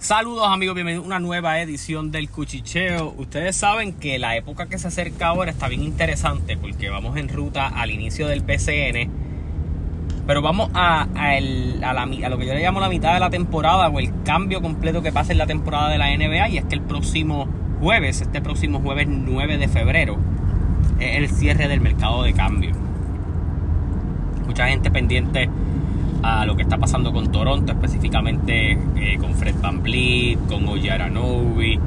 Saludos amigos, bienvenidos a una nueva edición del Cuchicheo. Ustedes saben que la época que se acerca ahora está bien interesante porque vamos en ruta al inicio del PCN. Pero vamos a, lo que yo le llamo la mitad de la temporada o el cambio completo que pasa en la temporada de la NBA. Y es que el próximo jueves, este próximo jueves 9 de febrero, es el cierre del mercado de cambio. Mucha gente pendiente a lo que está pasando con Toronto, específicamente eh, con Fred Van Vliet, con Ojaranovi,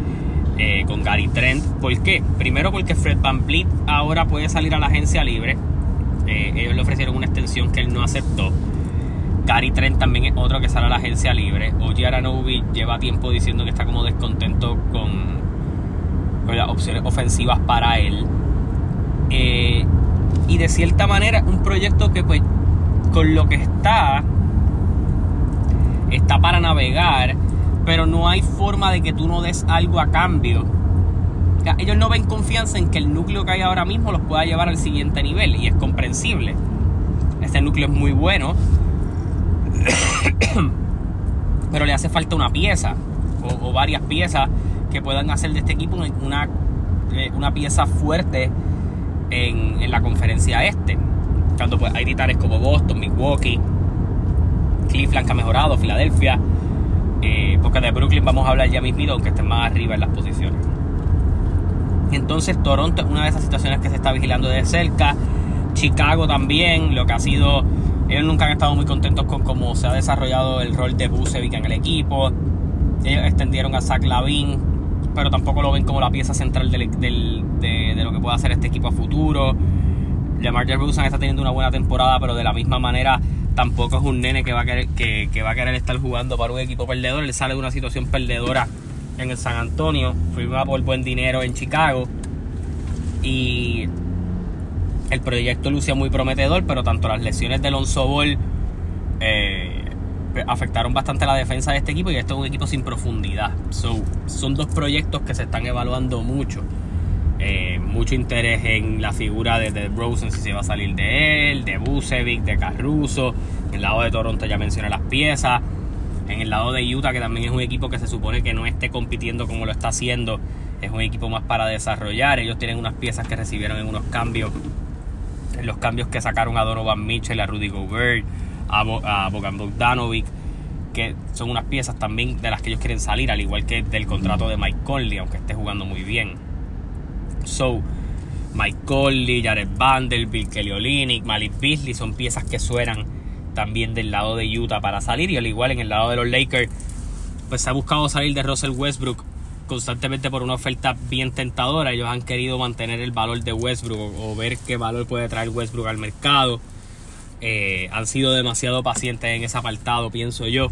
eh, con Gary Trent. ¿Por qué? Primero porque Fred Van Vliet ahora puede salir a la agencia libre. Eh, ellos le ofrecieron una extensión que él no aceptó. Gary Trent también es otro que sale a la agencia libre. Ojaranovi lleva tiempo diciendo que está como descontento con, con las opciones ofensivas para él. y de cierta manera un proyecto que pues con lo que está, está para navegar, pero no hay forma de que tú no des algo a cambio. ellos no ven confianza en que el núcleo que hay ahora mismo los pueda llevar al siguiente nivel y es comprensible. Este núcleo es muy bueno, pero le hace falta una pieza o, varias piezas que puedan hacer de este equipo una, eh, una pieza fuerte en, en la conferencia este pues hay titanes como Boston, Milwaukee, Cleveland que ha mejorado, Filadelfia. Eh, porque de Brooklyn vamos a hablar ya mismo, aunque estén más arriba en las posiciones. Entonces Toronto es una de esas situaciones que se está vigilando de cerca. Chicago también, lo que ha sido... Ellos nunca han estado muy contentos con cómo se ha desarrollado el rol de Bucevic en el equipo. Ellos extendieron a Zach Lavin, pero tampoco lo ven como la pieza central de, de lo que puede hacer este equipo a futuro. Lamar Jackson está teniendo una buena temporada, pero de la misma manera tampoco es un nene que va a querer, estar jugando para un equipo perdedor. Él sale de una situación perdedora en el San Antonio, firma por buen dinero en Chicago y el proyecto lucía muy prometedor, pero tanto las lesiones de Alonso Ball eh, afectaron bastante la defensa de este equipo y esto es un equipo sin profundidad. son dos proyectos que se están evaluando mucho. Eh, mucho interés en la figura de, de Rosen, si se va a salir de él, de Bucevic, de Caruso. En el lado de Toronto ya mencioné las piezas. En el lado de Utah, que también es un equipo que se supone que no esté compitiendo como lo está haciendo, es un equipo más para desarrollar. Ellos tienen unas piezas que recibieron en unos cambios, en los cambios que sacaron a Donovan Mitchell, a Rudy Gobert, a, a Bogan Bogdanovic, que son unas piezas también de las que ellos quieren salir, al igual que del contrato de Mike Conley, aunque esté jugando muy bien. So, Mike Conley, Jared Vanderbilt, Kelly Olynyk, Malik Beasley son piezas que suenan también del lado de Utah para salir. Y al igual en el lado de los Lakers pues se ha buscado salir de Russell Westbrook constantemente por una oferta bien tentadora. Ellos han querido mantener el valor de Westbrook o, ver qué valor puede traer Westbrook al mercado. Eh, han sido demasiado pacientes en ese apartado pienso yo.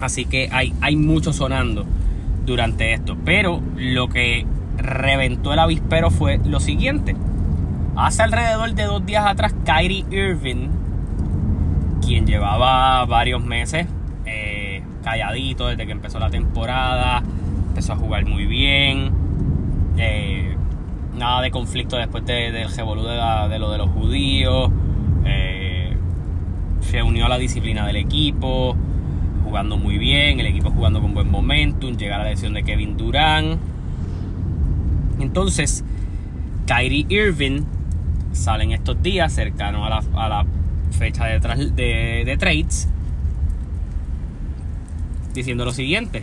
Así que hay, hay mucho sonando durante esto. Pero lo que reventó el avispero fue lo siguiente. Hace alrededor de dos días atrás, Kyrie Irving, quien llevaba varios meses eh, calladito desde que empezó la temporada, empezó a jugar muy bien, eh, nada de conflicto después del de, de, lo de los judíos, eh, se unió a la disciplina del equipo, jugando muy bien, el equipo jugando con buen momentum, llega la lesión de Kevin Durant entonces, Kyrie Irving sale en estos días, cercano a la, fecha de, de, trades, diciendo lo siguiente,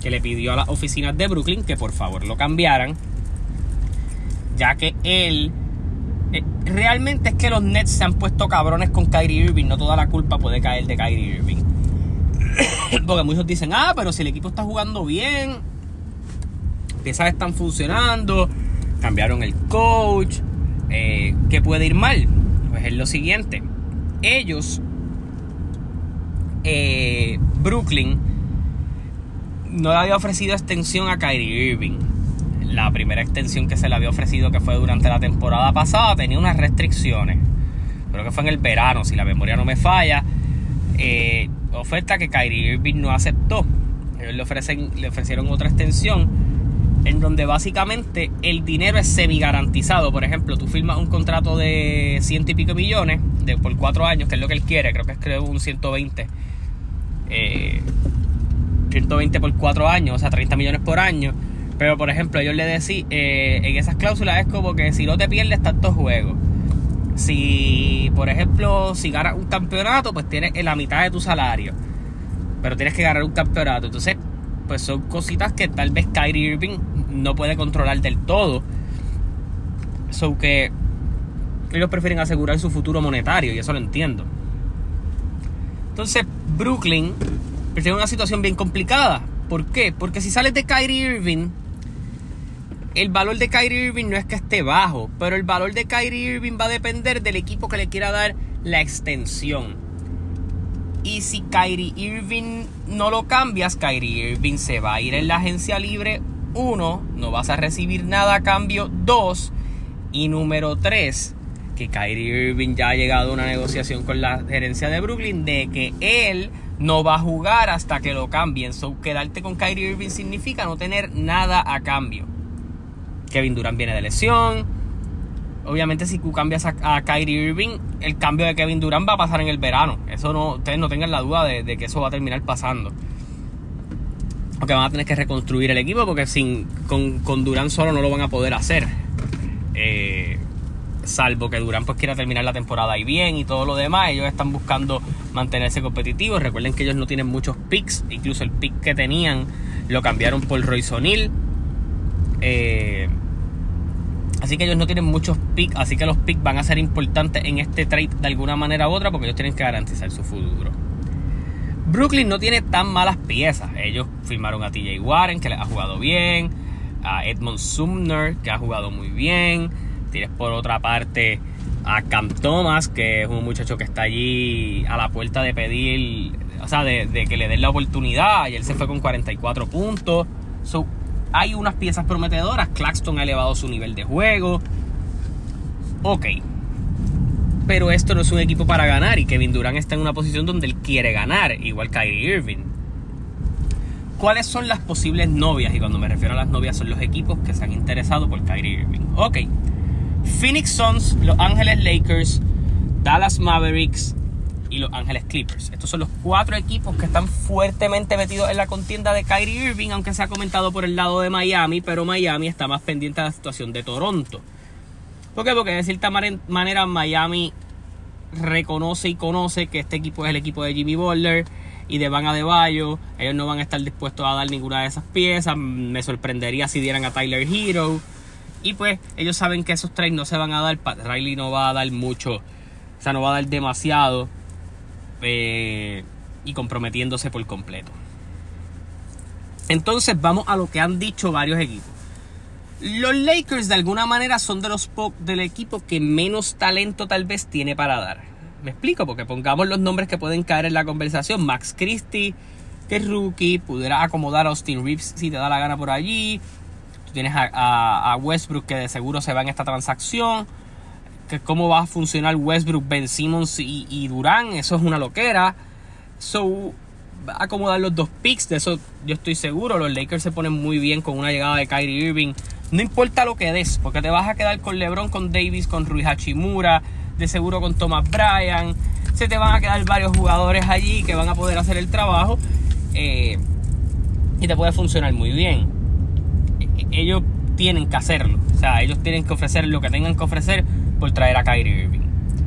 que le pidió a las oficinas de Brooklyn que por favor lo cambiaran, ya que él... Eh, realmente es que los Nets se han puesto cabrones con Kyrie Irving, no toda la culpa puede caer de Kyrie Irving. Porque muchos dicen, ah, pero si el equipo está jugando bien, piezas están funcionando, cambiaron el coach, eh, ¿qué puede ir mal? Pues es lo siguiente, ellos, eh, Brooklyn, no le había ofrecido extensión a Kyrie Irving. La primera extensión que se le había ofrecido, que fue durante la temporada pasada, tenía unas restricciones. Creo que fue en el verano, si la memoria no me falla. Eh, oferta que Kyrie Irving no aceptó. Ellos le, ofrecen, le ofrecieron otra extensión en donde básicamente el dinero es semi garantizado. Por ejemplo, tú firmas un contrato de ciento y pico millones de, por cuatro años, que es lo que él quiere, creo que es creo un 120. Eh, 120 por 4 años, o sea, 30 millones por año. Pero por ejemplo, ellos le decían, eh, en esas cláusulas es como que si no te pierdes tantos juegos. Si, por ejemplo, si ganas un campeonato, pues tienes la mitad de tu salario. Pero tienes que ganar un campeonato. Entonces, pues son cositas que tal vez Kyrie Irving no puede controlar del todo. So que ellos prefieren asegurar su futuro monetario y eso lo entiendo. Entonces, Brooklyn tiene una situación bien complicada. ¿Por qué? Porque si sales de Kyrie Irving, el valor de Kyrie Irving no es que esté bajo, pero el valor de Kyrie Irving va a depender del equipo que le quiera dar la extensión. Y si Kyrie Irving no lo cambias, Kyrie Irving se va a ir en la agencia libre. Uno, no vas a recibir nada a cambio. Dos, y número tres, que Kyrie Irving ya ha llegado a una negociación con la gerencia de Brooklyn de que él no va a jugar hasta que lo cambien. So, quedarte con Kyrie Irving significa no tener nada a cambio. Kevin Durant viene de lesión. Obviamente si tú cambias a, Kyrie Irving, el cambio de Kevin Durant va a pasar en el verano. Eso no, ustedes no tengan la duda de, que eso va a terminar pasando. Porque van a tener que reconstruir el equipo porque sin, con, con Durant solo no lo van a poder hacer. Eh, salvo que Durant pues quiera terminar la temporada ahí bien y todo lo demás. Ellos están buscando mantenerse competitivos. Recuerden que ellos no tienen muchos picks. Incluso el pick que tenían lo cambiaron por Royce O'Neill. Eh, Así que ellos no tienen muchos picks, así que los picks van a ser importantes en este trade de alguna manera u otra porque ellos tienen que garantizar su futuro. Brooklyn no tiene tan malas piezas. Ellos firmaron a TJ Warren, que les ha jugado bien, a Edmond Sumner, que ha jugado muy bien. Tienes por otra parte a Cam Thomas, que es un muchacho que está allí a la puerta de pedir, o sea, de, que le den la oportunidad. Y él se fue con 44 puntos. So, hay unas piezas prometedoras. Claxton ha elevado su nivel de juego. Ok. Pero esto no es un equipo para ganar. Y Kevin Durant está en una posición donde él quiere ganar. Igual Kyrie Irving. ¿Cuáles son las posibles novias? Y cuando me refiero a las novias son los equipos que se han interesado por Kyrie Irving. Ok. Phoenix Suns, Los Ángeles Lakers, Dallas Mavericks, y Los Ángeles Clippers. Estos son los cuatro equipos que están fuertemente metidos en la contienda de Kyrie Irving, aunque se ha comentado por el lado de Miami, pero Miami está más pendiente de la situación de Toronto. ¿Por qué? Porque de cierta manera Miami reconoce y conoce que este equipo es el equipo de Jimmy Butler y de Van Adebayo. Ellos no van a estar dispuestos a dar ninguna de esas piezas. Me sorprendería si dieran a Tyler Hero. Y pues ellos saben que esos tres no se van a dar. Riley no va a dar mucho. O sea, no va a dar demasiado. Eh, y comprometiéndose por completo. Entonces vamos a lo que han dicho varios equipos. Los Lakers de alguna manera son de los del equipo que menos talento tal vez tiene para dar. Me explico, porque pongamos los nombres que pueden caer en la conversación. Max Christie, que es rookie, pudiera acomodar a Austin Reeves si te da la gana por allí. Tú tienes a Westbrook que de seguro se va en esta transacción cómo va a funcionar Westbrook, Ben Simmons y, Durán, eso es una loquera. So, va a acomodar los dos picks, de eso yo estoy seguro. Los Lakers se ponen muy bien con una llegada de Kyrie Irving. No importa lo que des, porque te vas a quedar con LeBron, con Davis, con Rui Hachimura, de seguro con Thomas Bryan. Se te van a quedar varios jugadores allí que van a poder hacer el trabajo eh, y te puede funcionar muy bien. E, ellos tienen que hacerlo, o sea, ellos tienen que ofrecer lo que tengan que ofrecer por traer a Kyrie Irving.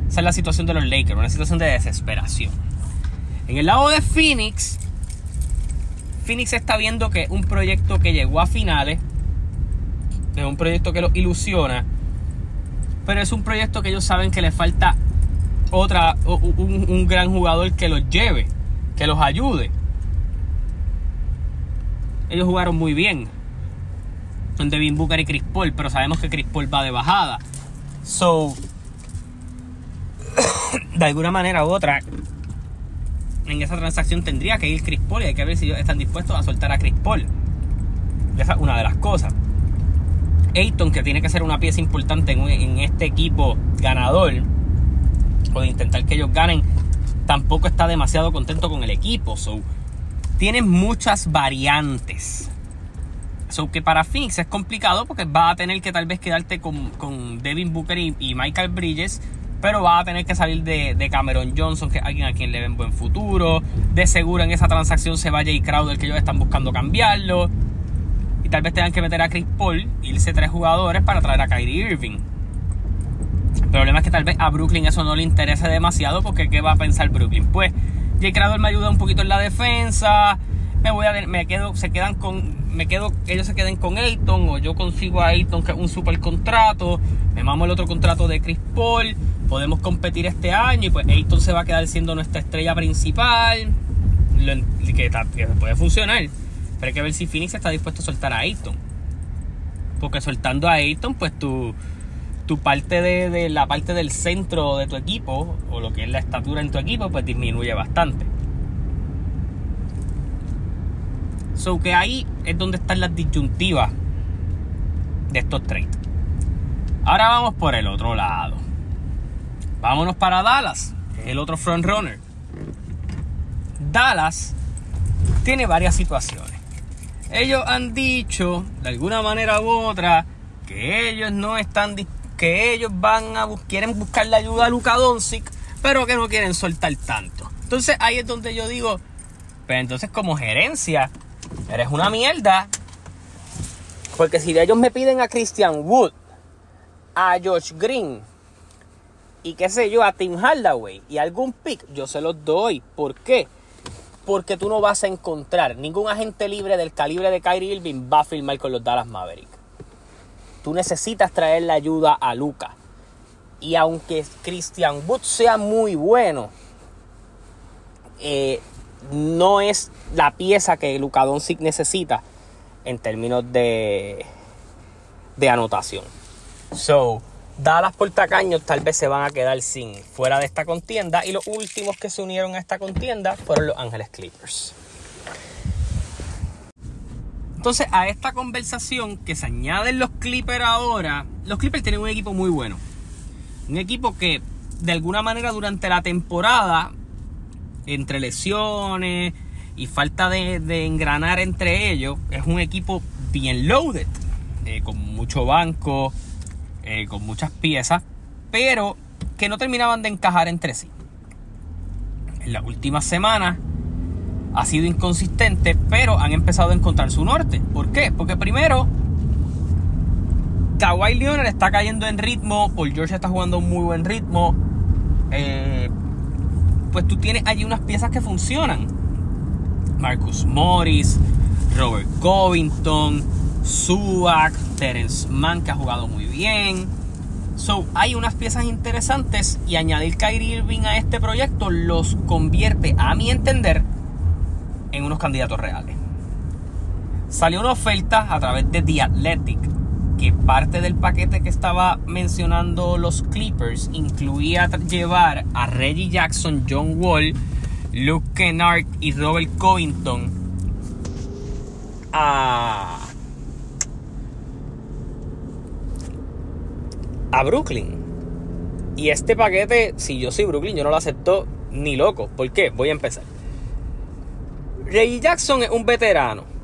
Esa es la situación de los Lakers, una situación de desesperación. En el lado de Phoenix, Phoenix está viendo que un proyecto que llegó a finales, es un proyecto que los ilusiona, pero es un proyecto que ellos saben que le falta otra, un, un gran jugador que los lleve, que los ayude. Ellos jugaron muy bien con Devin Booker y Chris Paul, pero sabemos que Chris Paul va de bajada. So, de alguna manera u otra, en esa transacción tendría que ir Chris Paul y hay que ver si ellos están dispuestos a soltar a Chris Paul. Esa es una de las cosas. Ayton, que tiene que ser una pieza importante en, este equipo ganador, o de intentar que ellos ganen, tampoco está demasiado contento con el equipo. So, tiene muchas variantes So que para Phoenix es complicado porque va a tener que tal vez quedarte con, Devin Booker y, Michael Bridges Pero va a tener que salir de, Cameron Johnson, que es alguien a quien le ven buen futuro. De seguro en esa transacción se vaya y Crowder, que ellos están buscando cambiarlo. Y tal vez tengan que meter a Chris Paul, irse tres jugadores para traer a Kyrie Irving. El problema es que tal vez a Brooklyn eso no le interese demasiado porque ¿qué va a pensar Brooklyn? Pues Jay Crowder me ayuda un poquito en la defensa, me voy a me quedo se quedan con me quedo ellos se queden con Ayton o yo consigo a Ayton que un super contrato, me mamo el otro contrato de Chris Paul, podemos competir este año y pues Ayton se va a quedar siendo nuestra estrella principal, que, que puede funcionar. Pero hay que ver si Phoenix está dispuesto a soltar a Ayton. Porque soltando a Ayton, pues tu, tu parte de, la parte del centro de tu equipo, o lo que es la estatura en tu equipo, pues disminuye bastante. So que ahí es donde están las disyuntivas de estos trades. Ahora vamos por el otro lado. Vámonos para Dallas, el otro frontrunner. Dallas tiene varias situaciones. Ellos han dicho, de alguna manera u otra, que ellos no están que ellos van a quieren buscar la ayuda a Luka Doncic, pero que no quieren soltar tanto. Entonces ahí es donde yo digo, pero pues entonces como gerencia eres una mierda. Porque si ellos me piden a Christian Wood, a Josh Green y qué sé yo, a Tim Hardaway y algún pick, yo se los doy. ¿Por qué? Porque tú no vas a encontrar ningún agente libre del calibre de Kyrie Irving va a firmar con los Dallas Mavericks. Tú necesitas traer la ayuda a Luca. Y aunque Christian Wood sea muy bueno, eh, no es la pieza que Luka Doncic necesita en términos de, de anotación. So, Dallas por tacaños tal vez se van a quedar sin fuera de esta contienda y los últimos que se unieron a esta contienda fueron los Ángeles Clippers. Entonces a esta conversación que se añaden los Clippers ahora, los Clippers tienen un equipo muy bueno. Un equipo que de alguna manera durante la temporada entre lesiones y falta de, engranar entre ellos, es un equipo bien loaded, eh, con mucho banco, eh, con muchas piezas, pero que no terminaban de encajar entre sí. En las últimas semanas ha sido inconsistente, pero han empezado a encontrar su norte. ¿Por qué? Porque primero, Kawhi Leonard está cayendo en ritmo, Paul George está jugando muy buen ritmo. Eh, pues tú tienes allí unas piezas que funcionan. Marcus Morris, Robert Covington, Suak, Terence Mann que ha jugado muy bien. So, hay unas piezas interesantes y añadir Kyrie Irving a este proyecto los convierte, a mi entender, en unos candidatos reales. Salió una oferta a través de The Athletic que parte del paquete que estaba mencionando los Clippers incluía llevar a Reggie Jackson, John Wall, Luke Kennard y Robert Covington a, a Brooklyn. Y este paquete, si yo soy Brooklyn, yo no lo acepto ni loco. ¿Por qué? Voy a empezar. Reggie Jackson es un veterano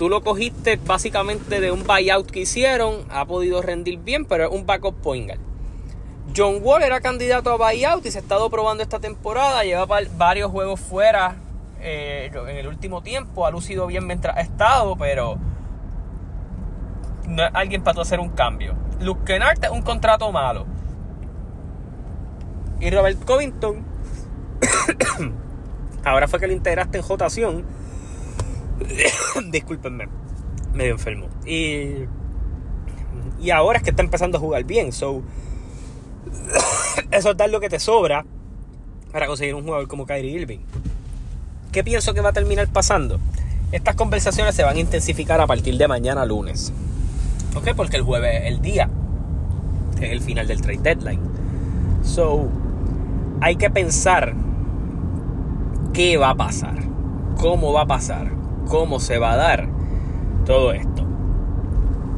tú lo cogiste básicamente de un buyout que hicieron, ha podido rendir bien, pero es un backup point John Wall era candidato a buyout y se ha estado probando esta temporada, lleva varios juegos fuera eh, en el último tiempo, ha lucido bien mientras ha estado, pero no es alguien para hacer un cambio. Luke Kennard es un contrato malo. Y Robert Covington, ahora fue que lo integraste en jotación Discúlpenme, medio enfermo. Y, y ahora es que está empezando a jugar bien. So, eso es dar lo que te sobra para conseguir un jugador como Kyrie Irving. ¿Qué pienso que va a terminar pasando? Estas conversaciones se van a intensificar a partir de mañana lunes. ¿Ok? Porque el jueves es el día. Es el final del trade deadline. So, hay que pensar qué va a pasar. ¿Cómo va a pasar? cómo se va a dar todo esto.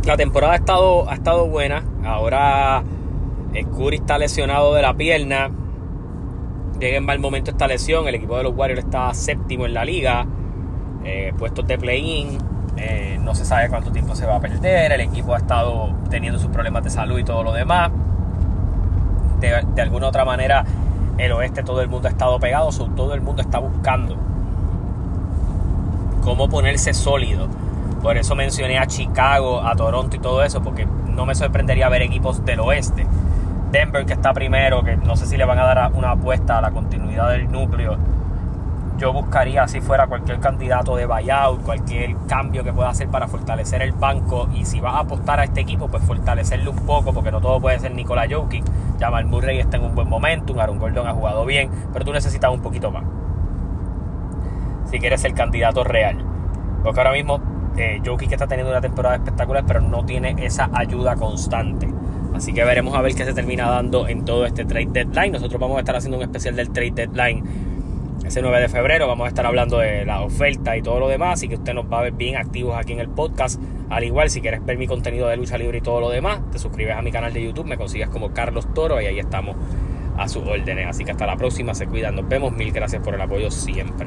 La temporada ha estado, ha estado buena. Ahora el Curry está lesionado de la pierna. Llega en mal momento esta lesión. El equipo de los Warriors está séptimo en la liga. Eh, puestos de play-in. Eh, no se sabe cuánto tiempo se va a perder. El equipo ha estado teniendo sus problemas de salud y todo lo demás. de, de alguna otra manera el oeste todo el mundo ha estado pegado, todo el mundo está buscando cómo ponerse sólido. Por eso mencioné a Chicago, a Toronto y todo eso, porque no me sorprendería ver equipos del oeste. Denver que está primero, que no sé si le van a dar una apuesta a la continuidad del núcleo. Yo buscaría si fuera cualquier candidato de buyout, cualquier cambio que pueda hacer para fortalecer el banco. Y si vas a apostar a este equipo, pues fortalecerlo un poco, porque no todo puede ser Nikola Jokic. Jamal Murray está en un buen momento, un Aaron Gordon ha jugado bien, pero tú necesitas un poquito más. Si quieres ser candidato real. Porque ahora mismo eh, Jokic está teniendo una temporada espectacular, pero no tiene esa ayuda constante. Así que veremos a ver qué se termina dando en todo este trade deadline. Nosotros vamos a estar haciendo un especial del trade deadline ese 9 de febrero. Vamos a estar hablando de la oferta y todo lo demás. Así que usted nos va a ver bien activos aquí en el podcast. Al igual, si quieres ver mi contenido de lucha libre y todo lo demás, te suscribes a mi canal de YouTube. Me consigues como Carlos Toro y ahí estamos a sus órdenes. Así que hasta la próxima. Se cuidan. Nos vemos. Mil gracias por el apoyo siempre.